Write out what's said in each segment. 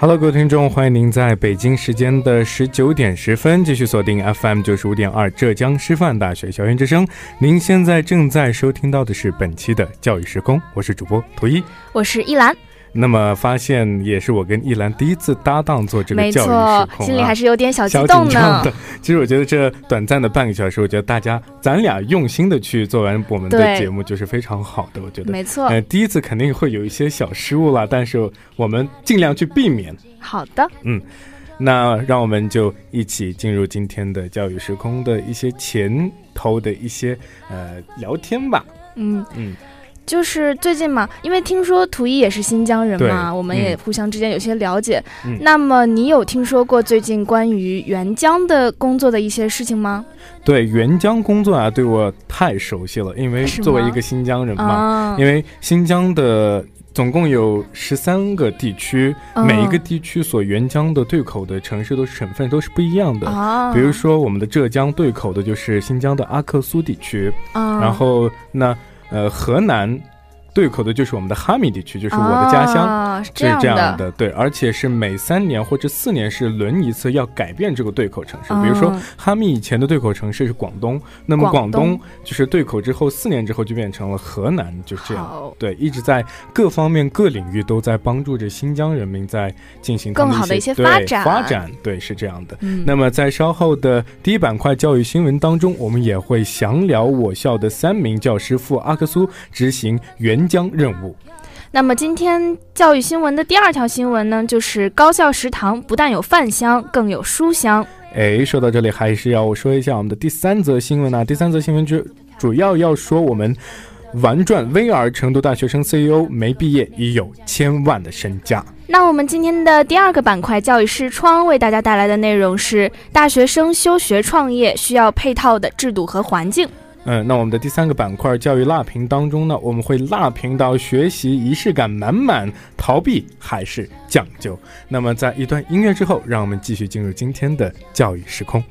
Hello，各位听众，欢迎您在北京时间的十九点十分继续锁定 FM 九十五点二浙江师范大学校园之声。您现在正在收听到的是本期的教育时空，我是主播图一，我是一兰。那么发现也是我跟易兰第一次搭档做这个教育时空，心里还是有点小激动呢。其实我觉得这短暂的半个小时，我觉得大家咱俩用心的去做完我们的节目，就是非常好的。我觉得没错，呃，第一次肯定会有一些小失误了，但是我们尽量去避免。好的，嗯，那让我们就一起进入今天的教育时空的一些前头的一些呃聊天吧。嗯嗯。就是最近嘛，因为听说图一也是新疆人嘛，我们也互相之间有些了解。那么你有听说过最近关于援疆的工作的一些事情吗？对援疆工作啊，对我太熟悉了，因为作为一个新疆人嘛，因为新疆的总共有十三个地区，每一个地区所援疆的对口的城市都是省份都是不一样的。比如说我们的浙江对口的就是新疆的阿克苏地区，然后那。呃，河南。对口的就是我们的哈密地区，就是我的家乡，是这样的。对，而且是每三年或者四年是轮一次要改变这个对口城市。比如说哈密以前的对口城市是广东，那么广东就是对口之后四年之后就变成了河南，就是这样。对，一直在各方面各领域都在帮助着新疆人民在进行更好的一些发展。发展对是这样的。那么在稍后的第一板块教育新闻当中，我们也会详聊我校的三名教师赴阿克苏执行原。援疆任务。那么今天教育新闻的第二条新闻呢，就是高校食堂不但有饭香，更有书香。哎，说到这里，还是要说一下我们的第三则新闻呢。第三则新闻就主要要说我们玩转 VR 成都大学生 CEO 没毕业已有千万的身家。那我们今天的第二个板块教育视窗为大家带来的内容是大学生休学创业需要配套的制度和环境。嗯，那我们的第三个板块教育辣评当中呢，我们会辣评到学习仪式感满满，逃避还是讲究。那么在一段音乐之后，让我们继续进入今天的教育时空。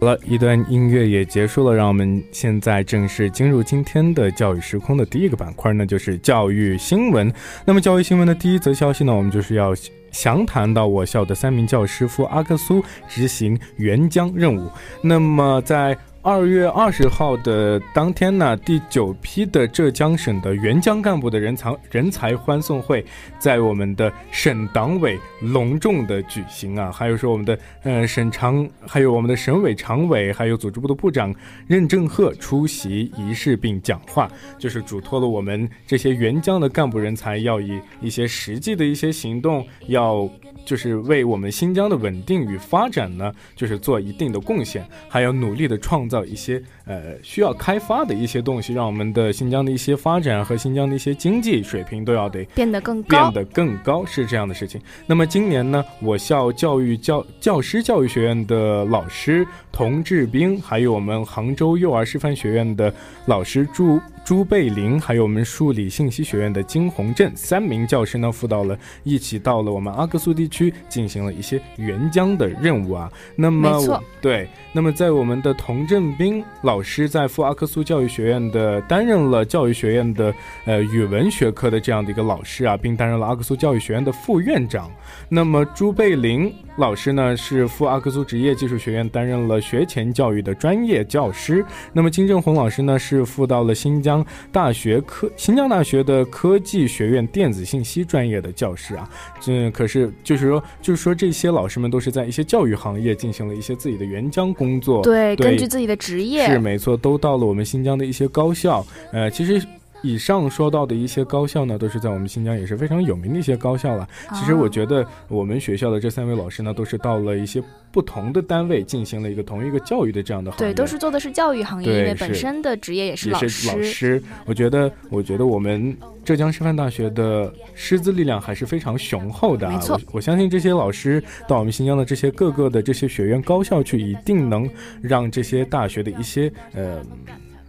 好了一段音乐也结束了，让我们现在正式进入今天的教育时空的第一个板块，那就是教育新闻。那么教育新闻的第一则消息呢，我们就是要详谈到我校的三名教师赴阿克苏执行援疆任务。那么在二月二十号的当天呢，第九批的浙江省的援疆干部的人才人才欢送会在我们的省党委隆重的举行啊，还有说我们的呃省常，还有我们的省委常委，还有组织部的部长任正鹤出席仪式并讲话，就是嘱托了我们这些援疆的干部人才要以一些实际的一些行动，要就是为我们新疆的稳定与发展呢，就是做一定的贡献，还要努力的创。造一些呃需要开发的一些东西，让我们的新疆的一些发展和新疆的一些经济水平都要得变得更高，变得更高是这样的事情。那么今年呢，我校教育教教师教育学院的老师童志兵，还有我们杭州幼儿师范学院的老师朱。朱贝林，还有我们数理信息学院的金宏镇三名教师呢，赴到了一起到了我们阿克苏地区，进行了一些援疆的任务啊。那么，对，那么在我们的童振斌老师在赴阿克苏教育学院的担任了教育学院的呃语文学科的这样的一个老师啊，并担任了阿克苏教育学院的副院长。那么朱贝林老师呢，是赴阿克苏职业技术学院担任了学前教育的专业教师。那么金正红老师呢，是赴到了新疆。江大学科新疆大学的科技学院电子信息专业的教师啊，这可是就是说，就是说这些老师们都是在一些教育行业进行了一些自己的援疆工作。对，根据自己的职业是没错，都到了我们新疆的一些高校。呃，其实。以上说到的一些高校呢，都是在我们新疆也是非常有名的一些高校了。其实我觉得我们学校的这三位老师呢，都是到了一些不同的单位进行了一个同一个教育的这样的行业。对，都是做的是教育行业，因为本身的职业也是老师。老师，我觉得，我觉得我们浙江师范大学的师资力量还是非常雄厚的。没错，我相信这些老师到我们新疆的这些各个的这些学院高校去，一定能让这些大学的一些呃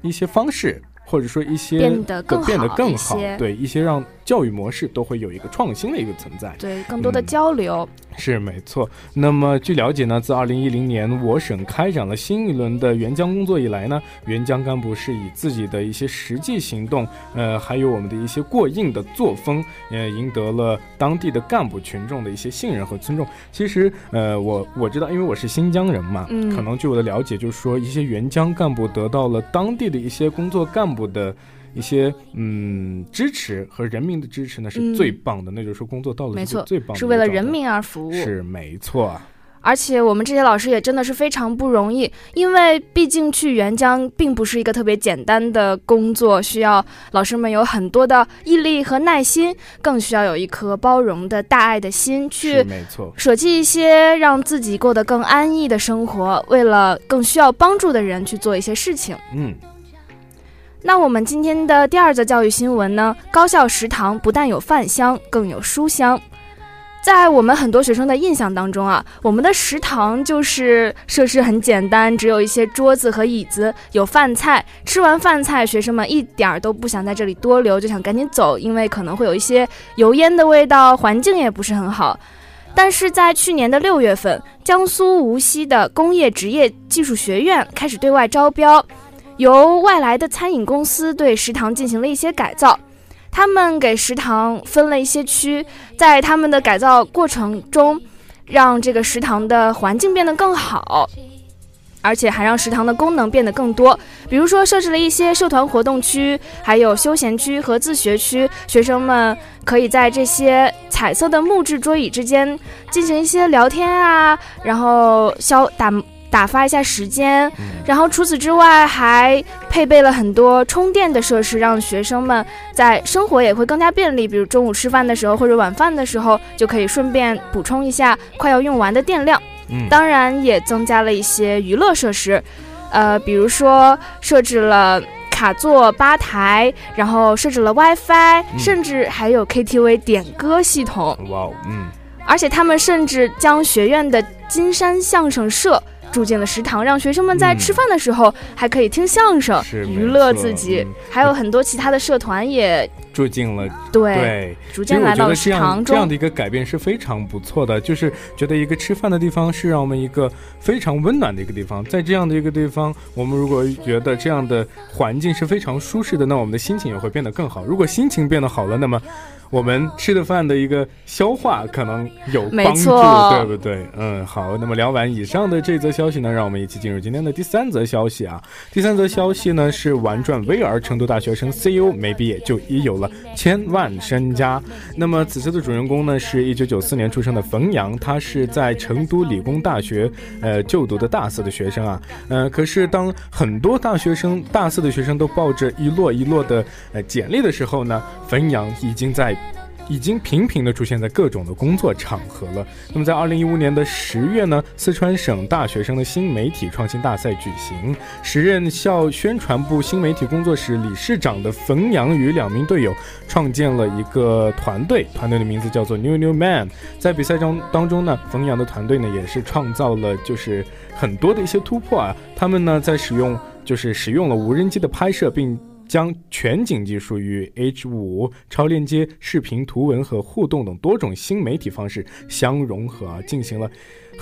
一些方式。或者说一些变得更好，对一些让。教育模式都会有一个创新的一个存在，对更多的交流是没错。那么据了解呢，自二零一零年我省开展了新一轮的援疆工作以来呢，援疆干部是以自己的一些实际行动，呃，还有我们的一些过硬的作风，呃，赢得了当地的干部群众的一些信任和尊重。其实，呃，我我知道，因为我是新疆人嘛，嗯，可能据我的了解，就是说一些援疆干部得到了当地的一些工作干部的。一些嗯支持和人民的支持呢是最棒的，那就是说工作到了没错，最棒是为了人民而服务，是没错。而且我们这些老师也真的是非常不容易，因为毕竟去援疆并不是一个特别简单的工作，需要老师们有很多的毅力和耐心，更需要有一颗包容的大爱的心，去没错，舍弃一些让自己过得更安逸的生活，为了更需要帮助的人去做一些事情。嗯。那我们今天的第二则教育新闻呢？高校食堂不但有饭香，更有书香。在我们很多学生的印象当中啊，我们的食堂就是设施很简单，只有一些桌子和椅子，有饭菜。吃完饭菜，学生们一点儿都不想在这里多留，就想赶紧走，因为可能会有一些油烟的味道，环境也不是很好。但是在去年的六月份，江苏无锡的工业职业技术学院开始对外招标。由外来的餐饮公司对食堂进行了一些改造，他们给食堂分了一些区，在他们的改造过程中，让这个食堂的环境变得更好，而且还让食堂的功能变得更多。比如说，设置了一些社团活动区，还有休闲区和自学区，学生们可以在这些彩色的木质桌椅之间进行一些聊天啊，然后消打。打发一下时间，然后除此之外还配备了很多充电的设施，让学生们在生活也会更加便利。比如中午吃饭的时候或者晚饭的时候，就可以顺便补充一下快要用完的电量。当然也增加了一些娱乐设施，呃，比如说设置了卡座吧台，然后设置了 WiFi，甚至还有 KTV 点歌系统。哇哦，嗯，而且他们甚至将学院的金山相声社。住进了食堂，让学生们在吃饭的时候还可以听相声，娱乐自己。还有很多其他的社团也住进了，对，逐渐来到食堂中。这样的一个改变是非常不错的，就是觉得一个吃饭的地方是让我们一个非常温暖的一个地方。在这样的一个地方，我们如果觉得这样的环境是非常舒适的，那我们的心情也会变得更好。如果心情变得好了，那么。我们吃的饭的一个消化可能有帮助，对不对？嗯，好。那么聊完以上的这则消息呢，让我们一起进入今天的第三则消息啊。第三则消息呢是玩转 VR，成都大学生 CEO 没毕业就已有了千万身家。那么此次的主人公呢是一九九四年出生的冯阳，他是在成都理工大学呃就读的大四的学生啊。呃，可是当很多大学生大四的学生都抱着一摞一摞的呃简历的时候呢，冯阳已经在。已经频频的出现在各种的工作场合了。那么在二零一五年的十月呢，四川省大学生的新媒体创新大赛举行，时任校宣传部新媒体工作室理事长的冯阳与两名队友创建了一个团队，团队的名字叫做 New New Man。在比赛中当中呢，冯阳的团队呢也是创造了就是很多的一些突破啊，他们呢在使用就是使用了无人机的拍摄，并。将全景技术与 H 五超链接、视频、图文和互动等多种新媒体方式相融合，进行了。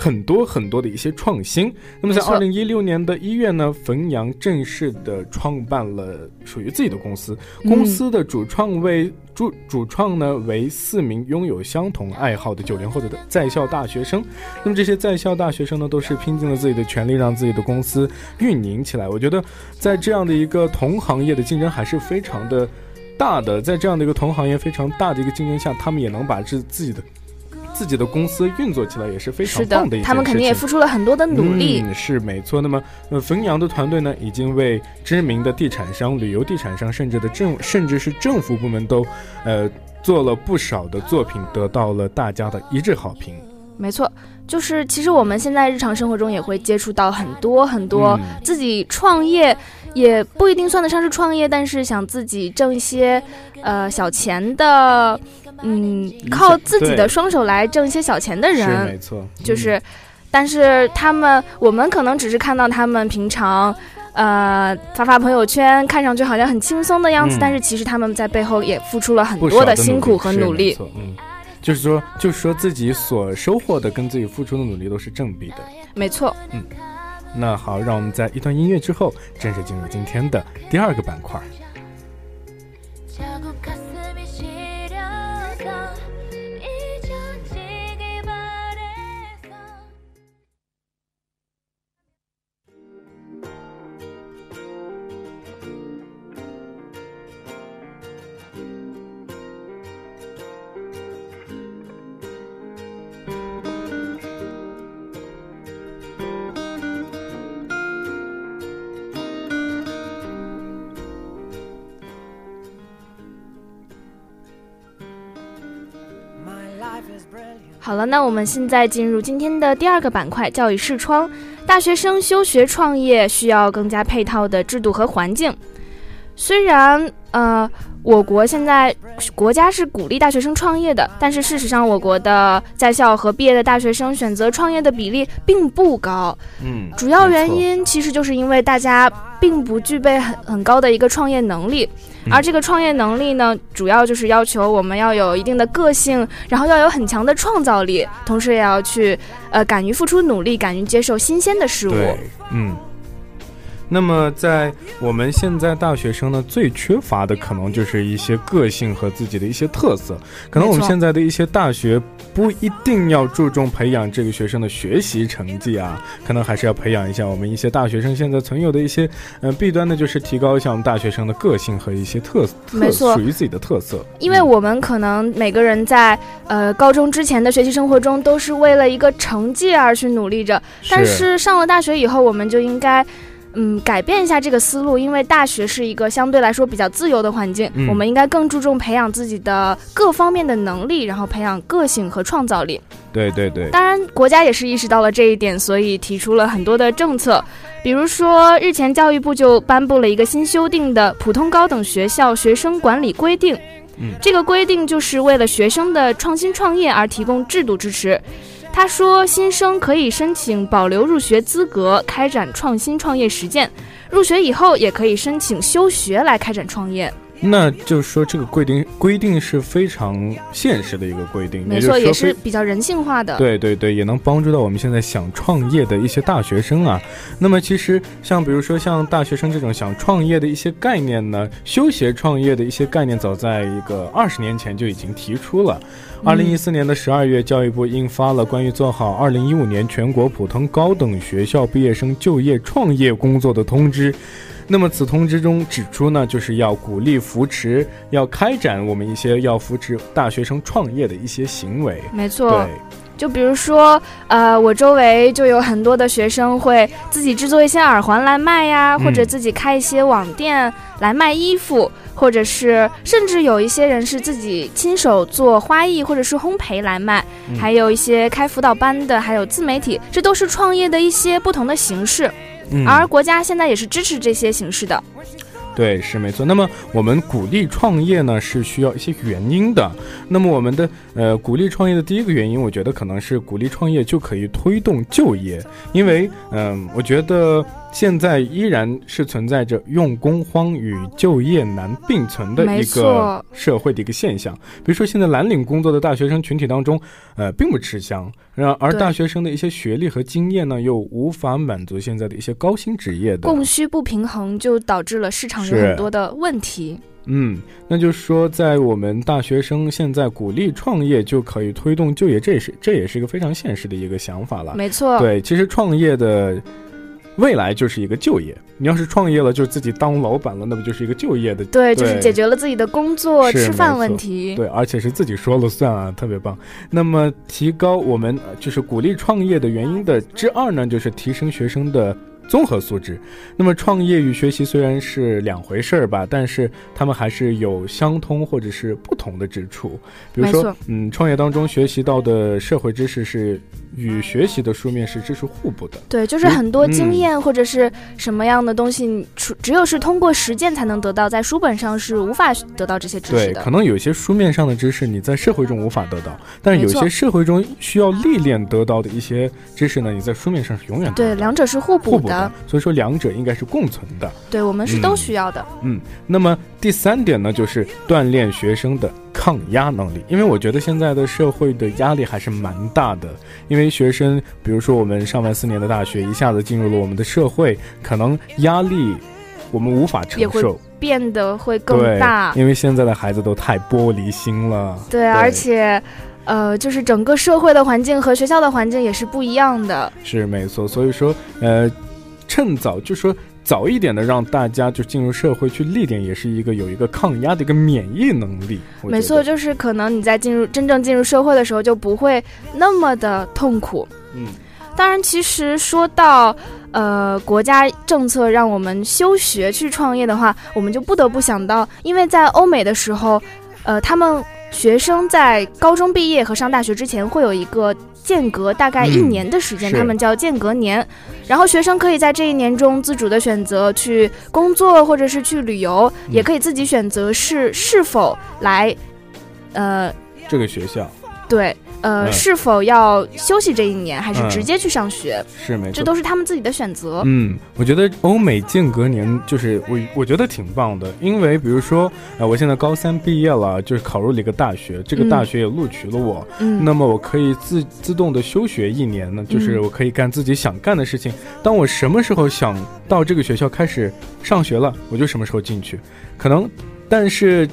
很多很多的一些创新。那么在二零一六年的一月呢，冯阳正式的创办了属于自己的公司。公司的主创为主主创呢为四名拥有相同爱好的九零后的在校大学生。那么这些在校大学生呢，都是拼尽了自己的全力，让自己的公司运营起来。我觉得在这样的一个同行业的竞争还是非常的大的，在这样的一个同行业非常大的一个竞争下，他们也能把自自己的。自己的公司运作起来也是非常棒的一件事情。他们肯定也付出了很多的努力。嗯，是没错。那么，呃，冯阳的团队呢，已经为知名的地产商、旅游地产商，甚至的政，甚至是政府部门都，呃，做了不少的作品，得到了大家的一致好评。没错，就是其实我们现在日常生活中也会接触到很多很多自己创业，也不一定算得上是创业，但是想自己挣一些，呃，小钱的。嗯，靠自己的双手来挣一些小钱的人，没错。就是，但是他们，我们可能只是看到他们平常，呃，发发朋友圈，看上去好像很轻松的样子，但是其实他们在背后也付出了很多的辛苦和努力。嗯，就是说，就是说自己所收获的跟自己付出的努力都是正比的。没错。嗯，那好，让我们在一段音乐之后，正式进入今天的第二个板块。好了，那我们现在进入今天的第二个板块——教育视窗。大学生休学创业需要更加配套的制度和环境。虽然，呃。我国现在国家是鼓励大学生创业的，但是事实上，我国的在校和毕业的大学生选择创业的比例并不高。嗯，主要原因其实就是因为大家并不具备很很高的一个创业能力，而这个创业能力呢，主要就是要求我们要有一定的个性，然后要有很强的创造力，同时也要去呃敢于付出努力，敢于接受新鲜的事物。嗯。那么，在我们现在大学生呢，最缺乏的可能就是一些个性和自己的一些特色。可能我们现在的一些大学不一定要注重培养这个学生的学习成绩啊，可能还是要培养一下我们一些大学生现在存有的一些，呃，弊端呢，就是提高一下我们大学生的个性和一些特色特属于自己的特色。因为我们可能每个人在呃高中之前的学习生活中都是为了一个成绩而去努力着，但是上了大学以后，我们就应该。嗯，改变一下这个思路，因为大学是一个相对来说比较自由的环境，我们应该更注重培养自己的各方面的能力，然后培养个性和创造力。对对对，当然国家也是意识到了这一点，所以提出了很多的政策，比如说日前教育部就颁布了一个新修订的《普通高等学校学生管理规定》，嗯，这个规定就是为了学生的创新创业而提供制度支持。他说，新生可以申请保留入学资格，开展创新创业实践；入学以后，也可以申请休学来开展创业。那就是说，这个规定规定是非常现实的一个规定，没错，也是比较人性化的。对对对，也能帮助到我们现在想创业的一些大学生啊。那么，其实像比如说像大学生这种想创业的一些概念呢，休学创业的一些概念，早在一个二十年前就已经提出了。二零一四年的十二月，教育部印发了关于做好二零一五年全国普通高等学校毕业生就业创业工作的通知。那么此通知中指出呢，就是要鼓励扶持，要开展我们一些要扶持大学生创业的一些行为。没错，就比如说，呃，我周围就有很多的学生会自己制作一些耳环来卖呀，或者自己开一些网店来卖衣服，或者是甚至有一些人是自己亲手做花艺或者是烘焙来卖，还有一些开辅导班的，还有自媒体，这都是创业的一些不同的形式。而国家现在也是支持这些形式的。对，是没错。那么我们鼓励创业呢，是需要一些原因的。那么我们的呃鼓励创业的第一个原因，我觉得可能是鼓励创业就可以推动就业，因为嗯，我觉得。现在依然是存在着用工荒与就业难并存的一个社会的一个现象。比如说，现在蓝领工作的大学生群体当中，呃，并不吃香。然而，大学生的一些学历和经验呢，又无法满足现在的一些高薪职业的供需不平衡，就导致了市场有很多的问题。嗯，那就是说，在我们大学生现在鼓励创业就可以推动就业，这也是这也是一个非常现实的一个想法了。没错，对，其实创业的。未来就是一个就业，你要是创业了，就自己当老板了，那不就是一个就业的？对，就是解决了自己的工作吃饭问题。对，而且是自己说了算啊，特别棒。那么，提高我们就是鼓励创业的原因的之二呢，就是提升学生的。综合素质，那么创业与学习虽然是两回事儿吧，但是他们还是有相通或者是不同的之处。比如说，嗯，创业当中学习到的社会知识是与学习的书面是知识互补的。对，就是很多经验或者是什么样的东西，只只有是通过实践才能得到，在书本上是无法得到这些知识的。对，可能有些书面上的知识你在社会中无法得到，但是有些社会中需要历练得到的一些知识呢，你在书面上是永远对，两者是互补的。所以说，两者应该是共存的。对，我们是都需要的。嗯，那么第三点呢，就是锻炼学生的抗压能力。因为我觉得现在的社会的压力还是蛮大的。因为学生，比如说我们上完四年的大学，一下子进入了我们的社会，可能压力我们无法承受，变得会更大。因为现在的孩子都太玻璃心了。对，而且。呃，就是整个社会的环境和学校的环境也是不一样的，是没错。所以说，呃，趁早就说早一点的让大家就进入社会去历练，也是一个有一个抗压的一个免疫能力。没错，就是可能你在进入真正进入社会的时候就不会那么的痛苦。嗯，当然，其实说到呃国家政策让我们休学去创业的话，我们就不得不想到，因为在欧美的时候，呃，他们。学生在高中毕业和上大学之前会有一个间隔，大概一年的时间，他们叫间隔年。然后学生可以在这一年中自主的选择去工作，或者是去旅游，也可以自己选择是是否来，呃，这个学校。对。呃，是否要休息这一年，还是直接去上学？是没错，这都是他们自己的选择。嗯，我觉得欧美间隔年就是我，我觉得挺棒的，因为比如说，呃，我现在高三毕业了，就是考入了一个大学，这个大学也录取了我，嗯，那么我可以自自动的休学一年呢，就是我可以干自己想干的事情。当我什么时候想到这个学校开始上学了，我就什么时候进去。可能，但是。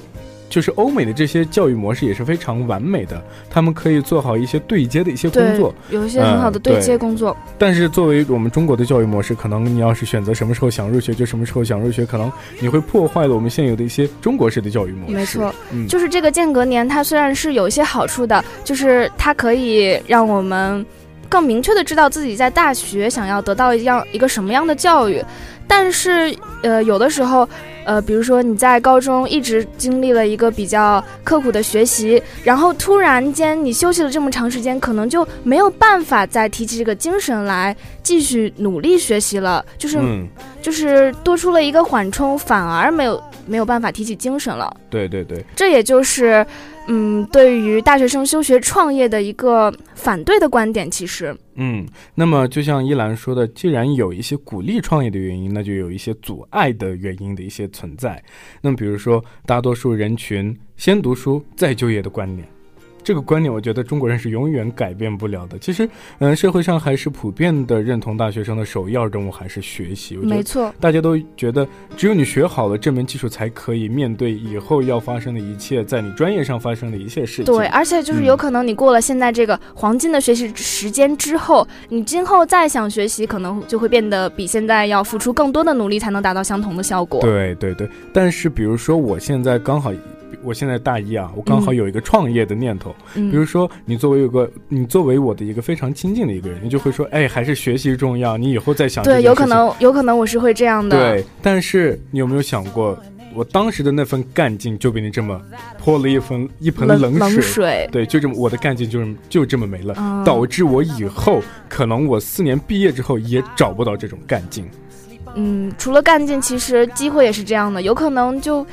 就是欧美的这些教育模式也是非常完美的，他们可以做好一些对接的一些工作，有一些很好的对接工作。但是作为我们中国的教育模式，可能你要是选择什么时候想入学就什么时候想入学，可能你会破坏了我们现有的一些中国式的教育模式。没错，就是这个间隔年，它虽然是有一些好处的，就是它可以让我们更明确的知道自己在大学想要得到一样一个什么样的教育。但是，呃，有的时候，呃，比如说你在高中一直经历了一个比较刻苦的学习，然后突然间你休息了这么长时间，可能就没有办法再提起这个精神来继续努力学习了，就是，就是多出了一个缓冲，反而没有没有办法提起精神了。对对对，这也就是。嗯，对于大学生休学创业的一个反对的观点，其实，嗯，那么就像依兰说的，既然有一些鼓励创业的原因，那就有一些阻碍的原因的一些存在。那么，比如说，大多数人群先读书再就业的观念。这个观念，我觉得中国人是永远改变不了的。其实，嗯，社会上还是普遍的认同大学生的首要任务还是学习。没错，大家都觉得只有你学好了这门技术，才可以面对以后要发生的一切，在你专业上发生的一切事情。对，而且就是有可能你过了现在这个黄金的学习时间之后，你今后再想学习，可能就会变得比现在要付出更多的努力，才能达到相同的效果。对对对，但是比如说我现在刚好。我现在大一啊，我刚好有一个创业的念头。嗯，比如说你作为一个，你作为我的一个非常亲近的一个人，你就会说，哎，还是学习重要。你以后再想。对，有可能，有可能我是会这样的。对，但是你有没有想过，我当时的那份干劲就被你这么泼了一盆一盆冷水。对，就这么我的干劲就是就这么没了，导致我以后可能我四年毕业之后也找不到这种干劲。嗯，除了干劲，其实机会也是这样的，有可能就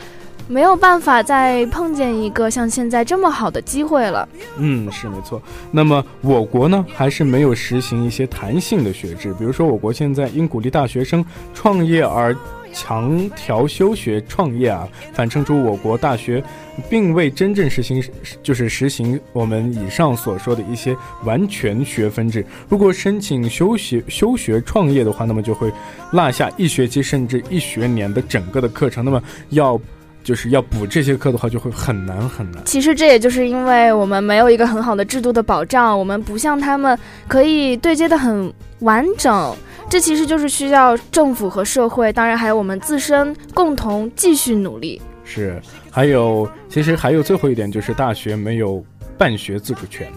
没有办法再碰见一个像现在这么好的机会了。嗯，是没错。那么我国呢，还是没有实行一些弹性的学制，比如说我国现在因鼓励大学生创业而。强调休学创业啊，反衬出我国大学并未真正实行，就是实行我们以上所说的一些完全学分制。如果申请休学休学创业的话，那么就会落下一学期甚至一学年的整个的课程。那么要就是要补这些课的话，就会很难很难。其实这也就是因为我们没有一个很好的制度的保障，我们不像他们可以对接的很完整。这其实就是需要政府和社会，当然还有我们自身共同继续努力。是，还有，其实还有最后一点就是大学没有办学自主权。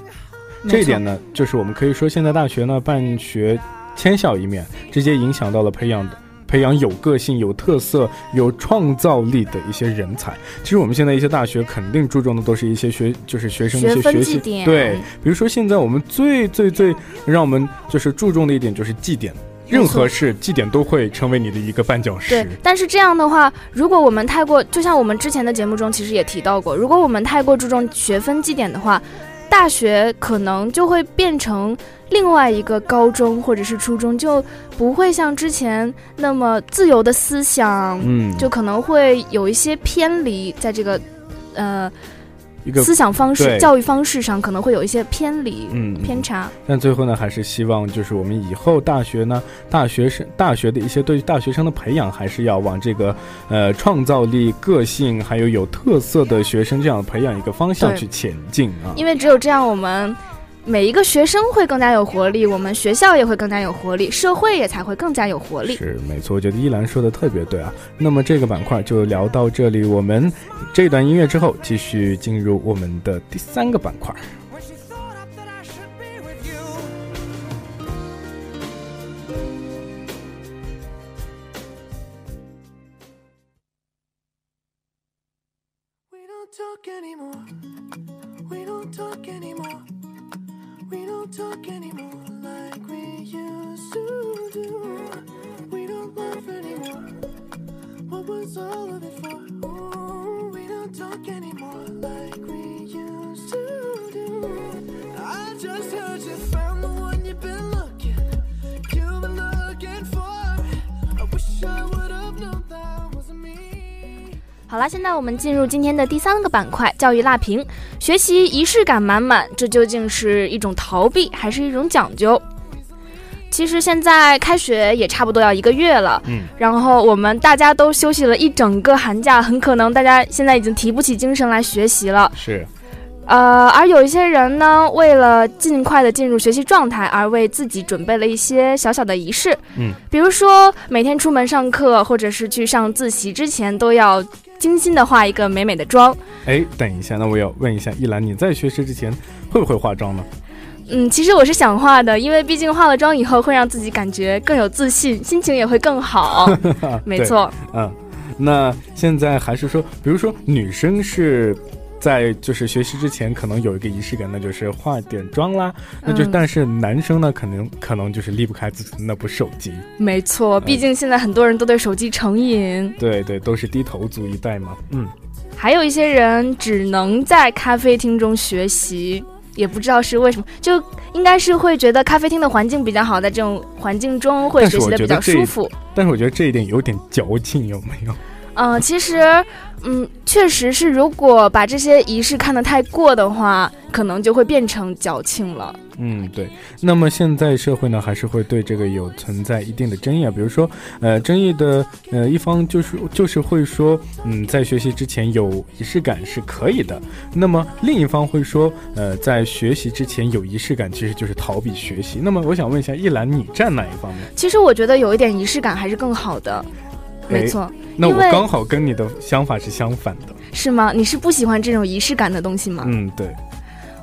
这一点呢，就是我们可以说现在大学呢办学千校一面，直接影响到了培养的培养有个性、有特色、有创造力的一些人才。其实我们现在一些大学肯定注重的都是一些学，就是学生的一些学习对，比如说现在我们最最最让我们就是注重的一点就是绩点。任何事绩点都会成为你的一个绊脚石。对，但是这样的话，如果我们太过，就像我们之前的节目中其实也提到过，如果我们太过注重学分绩点的话，大学可能就会变成另外一个高中或者是初中，就不会像之前那么自由的思想，嗯，就可能会有一些偏离，在这个，呃。思想方式、教育方式上可能会有一些偏离、嗯偏差。但最后呢，还是希望就是我们以后大学呢，大学生、大学的一些对大学生的培养，还是要往这个呃创造力、个性还有有特色的学生这样培养一个方向去前进啊。因为只有这样，我们。每一个学生会更加有活力，我们学校也会更加有活力，社会也才会更加有活力。是没错，我觉得依兰说的特别对啊。那么这个板块就聊到这里，我们这段音乐之后继续进入我们的第三个板块。好了，现在我们进入今天的第三个板块——教育辣评。学习仪式感满满，这究竟是一种逃避，还是一种讲究？其实现在开学也差不多要一个月了，嗯，然后我们大家都休息了一整个寒假，很可能大家现在已经提不起精神来学习了。是，呃，而有一些人呢，为了尽快的进入学习状态，而为自己准备了一些小小的仪式，嗯，比如说每天出门上课或者是去上自习之前，都要精心的化一个美美的妆。哎，等一下，那我要问一下一兰，你在学车之前会不会化妆呢？嗯，其实我是想化的，因为毕竟化了妆以后会让自己感觉更有自信，心情也会更好。没错，嗯，那现在还是说，比如说女生是在就是学习之前可能有一个仪式感，那就是化点妆啦。那就但是男生呢，可能可能就是离不开自己的那部手机。没错，毕竟现在很多人都对手机成瘾。对对，都是低头族一代嘛。嗯，还有一些人只能在咖啡厅中学习。也不知道是为什么，就应该是会觉得咖啡厅的环境比较好，在这种环境中会学习的比较舒服。但是我觉得这一点有点矫情，有没有？嗯，其实，嗯，确实是，如果把这些仪式看得太过的话，可能就会变成矫情了。嗯，对。那么现在社会呢，还是会对这个有存在一定的争议啊。比如说，呃，争议的呃一方就是就是会说，嗯，在学习之前有仪式感是可以的。那么另一方会说，呃，在学习之前有仪式感其实就是逃避学习。那么我想问一下，一兰，你站哪一方面？其实我觉得有一点仪式感还是更好的。没错。那我刚好跟你的想法是相反的。是吗？你是不喜欢这种仪式感的东西吗？嗯，对。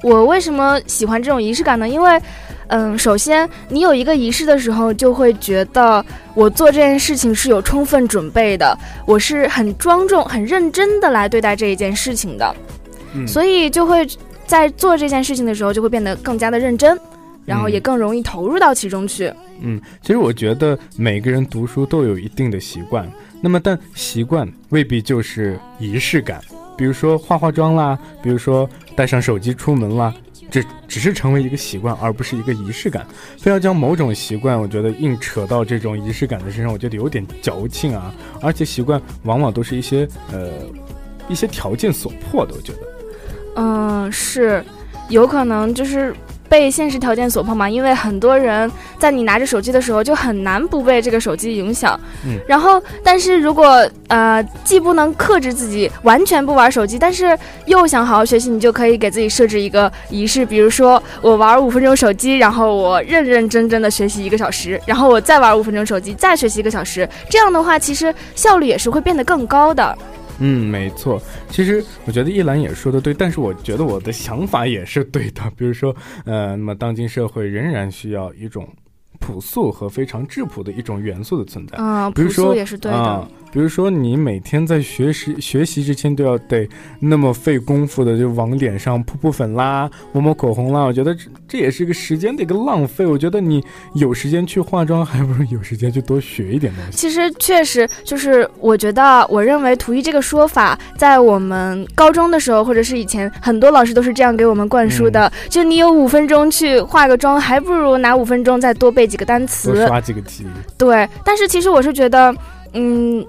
我为什么喜欢这种仪式感呢？因为，嗯，首先你有一个仪式的时候，就会觉得我做这件事情是有充分准备的，我是很庄重、很认真的来对待这一件事情的，所以就会在做这件事情的时候就会变得更加的认真，然后也更容易投入到其中去。嗯，其实我觉得每个人读书都有一定的习惯，那么但习惯未必就是仪式感。比如说化化妆啦，比如说带上手机出门啦，这只是成为一个习惯，而不是一个仪式感。非要将某种习惯，我觉得硬扯到这种仪式感的身上，我觉得有点矫情啊。而且习惯往往都是一些呃一些条件所迫的，我觉得。嗯，是，有可能就是。被现实条件所迫嘛，因为很多人在你拿着手机的时候就很难不被这个手机影响。嗯，然后，但是如果呃既不能克制自己完全不玩手机，但是又想好好学习，你就可以给自己设置一个仪式，比如说我玩五分钟手机，然后我认认真真的学习一个小时，然后我再玩五分钟手机，再学习一个小时。这样的话，其实效率也是会变得更高的。嗯，没错。其实我觉得一兰也说的对，但是我觉得我的想法也是对的。比如说，呃，那么当今社会仍然需要一种朴素和非常质朴的一种元素的存在。嗯，朴素也是对的。比如说，你每天在学习学习之前都要得那么费功夫的，就往脸上扑扑粉啦，抹抹口红啦，我觉得这这也是一个时间的一个浪费。我觉得你有时间去化妆，还不如有时间去多学一点东西。其实确实就是，我觉得我认为“图一”这个说法，在我们高中的时候，或者是以前，很多老师都是这样给我们灌输的。就你有五分钟去化个妆，还不如拿五分钟再多背几个单词，多刷几个题。对，但是其实我是觉得，嗯。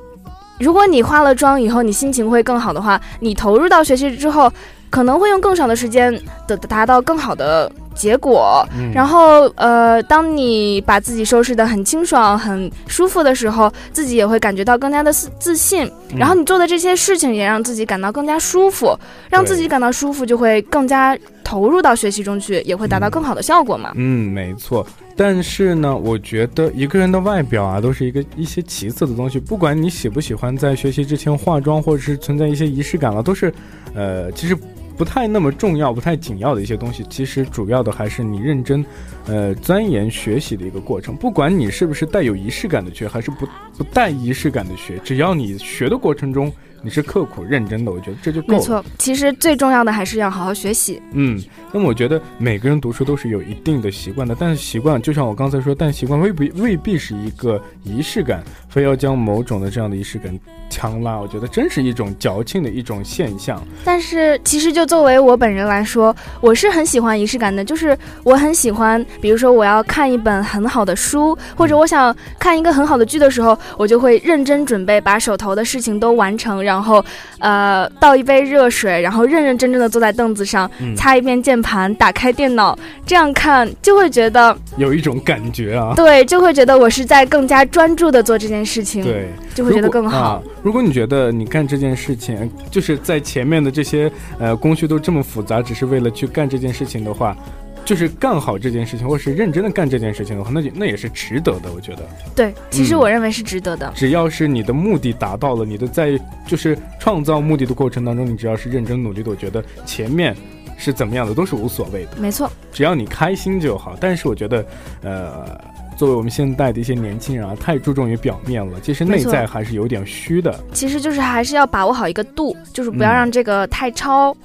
如果你化了妆以后，你心情会更好的话，你投入到学习之后，可能会用更少的时间得达到更好的结果。然后，呃，当你把自己收拾得很清爽、很舒服的时候，自己也会感觉到更加的自自信。然后，你做的这些事情也让自己感到更加舒服，让自己感到舒服，就会更加投入到学习中去，也会达到更好的效果嘛。嗯，没错。但是呢，我觉得一个人的外表啊，都是一个一些其次的东西。不管你喜不喜欢在学习之前化妆，或者是存在一些仪式感了，都是，呃，其实不太那么重要、不太紧要的一些东西。其实主要的还是你认真，呃，钻研学习的一个过程。不管你是不是带有仪式感的学，还是不不带仪式感的学，只要你学的过程中。你是刻苦认真的，我觉得这就够了。没错，其实最重要的还是要好好学习。嗯，那么我觉得每个人读书都是有一定的习惯的，但是习惯就像我刚才说，但习惯未必未必是一个仪式感，非要将某种的这样的仪式感强拉，我觉得真是一种矫情的一种现象。但是其实就作为我本人来说，我是很喜欢仪式感的，就是我很喜欢，比如说我要看一本很好的书，或者我想看一个很好的剧的时候，我就会认真准备，把手头的事情都完成，然后。呃，倒一杯热水，然后认认真真的坐在凳子上，擦一遍键盘，打开电脑，这样看就会觉得有一种感觉啊。对，就会觉得我是在更加专注的做这件事情，对，就会觉得更好。如果你觉得你干这件事情，就是在前面的这些呃工序都这么复杂，只是为了去干这件事情的话。就是干好这件事情，或是认真的干这件事情的话，那就那也是值得的。我觉得，对，其实我认为是值得的。只要是你的目的达到了，你的在就是创造目的的过程当中，你只要是认真努力的，我觉得前面是怎么样的都是无所谓的。没错，只要你开心就好。但是我觉得，呃，作为我们现代的一些年轻人啊，太注重于表面了，其实内在还是有点虚的。其实就是还是要把握好一个度，就是不要让这个太超。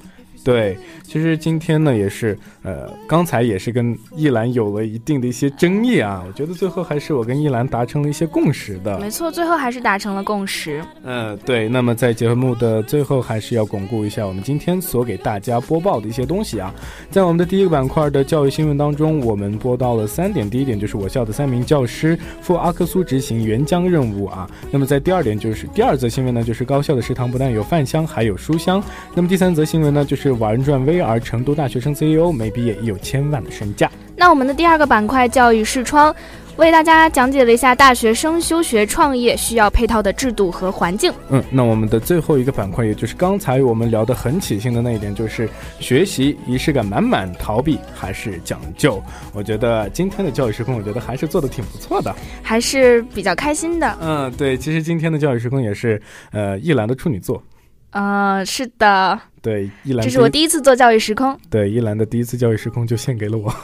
对，其实今天呢也是。呃，刚才也是跟一兰有了一定的一些争议啊，我觉得最后还是我跟一兰达成了一些共识的。没错，最后还是达成了共识。嗯，对。那么在节目的最后，还是要巩固一下我们今天所给大家播报的一些东西啊。在我们的第一个板块的教育新闻当中，我们播到了三点。第一点就是我校的三名教师赴阿克苏执行援疆任务啊。那么在第二点就是第二则新闻呢，就是高校的食堂不但有饭香，还有书香。那么第三则新闻呢，就是玩转 VR，成都大学生 CEO 每毕业已有千万的身价。那我们的第二个板块教育视窗，为大家讲解了一下大学生休学创业需要配套的制度和环境。嗯，那我们的最后一个板块，也就是刚才我们聊得很起兴的那一点，就是学习仪式感满满，逃避还是讲究。我觉得今天的教育时空，我觉得还是做的挺不错的，还是比较开心的。嗯，对，其实今天的教育时空也是呃一兰的处女座。啊，是的。对，一兰，这是我第一次做教育时空。对，一兰的第一次教育时空就献给了我，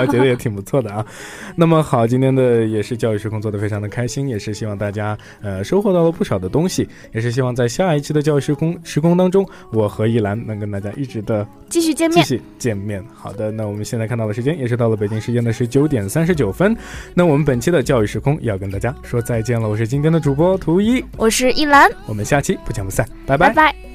我觉得也挺不错的啊。那么好，今天的也是教育时空做的非常的开心，也是希望大家呃收获到了不少的东西，也是希望在下一期的教育时空时空当中，我和一兰能跟大家一直的继续见面，继续见面。好的，那我们现在看到的时间也是到了北京时间的十九点三十九分，那我们本期的教育时空要跟大家说再见了。我是今天的主播图一，我是一兰，我们下期不见不散，拜拜拜拜。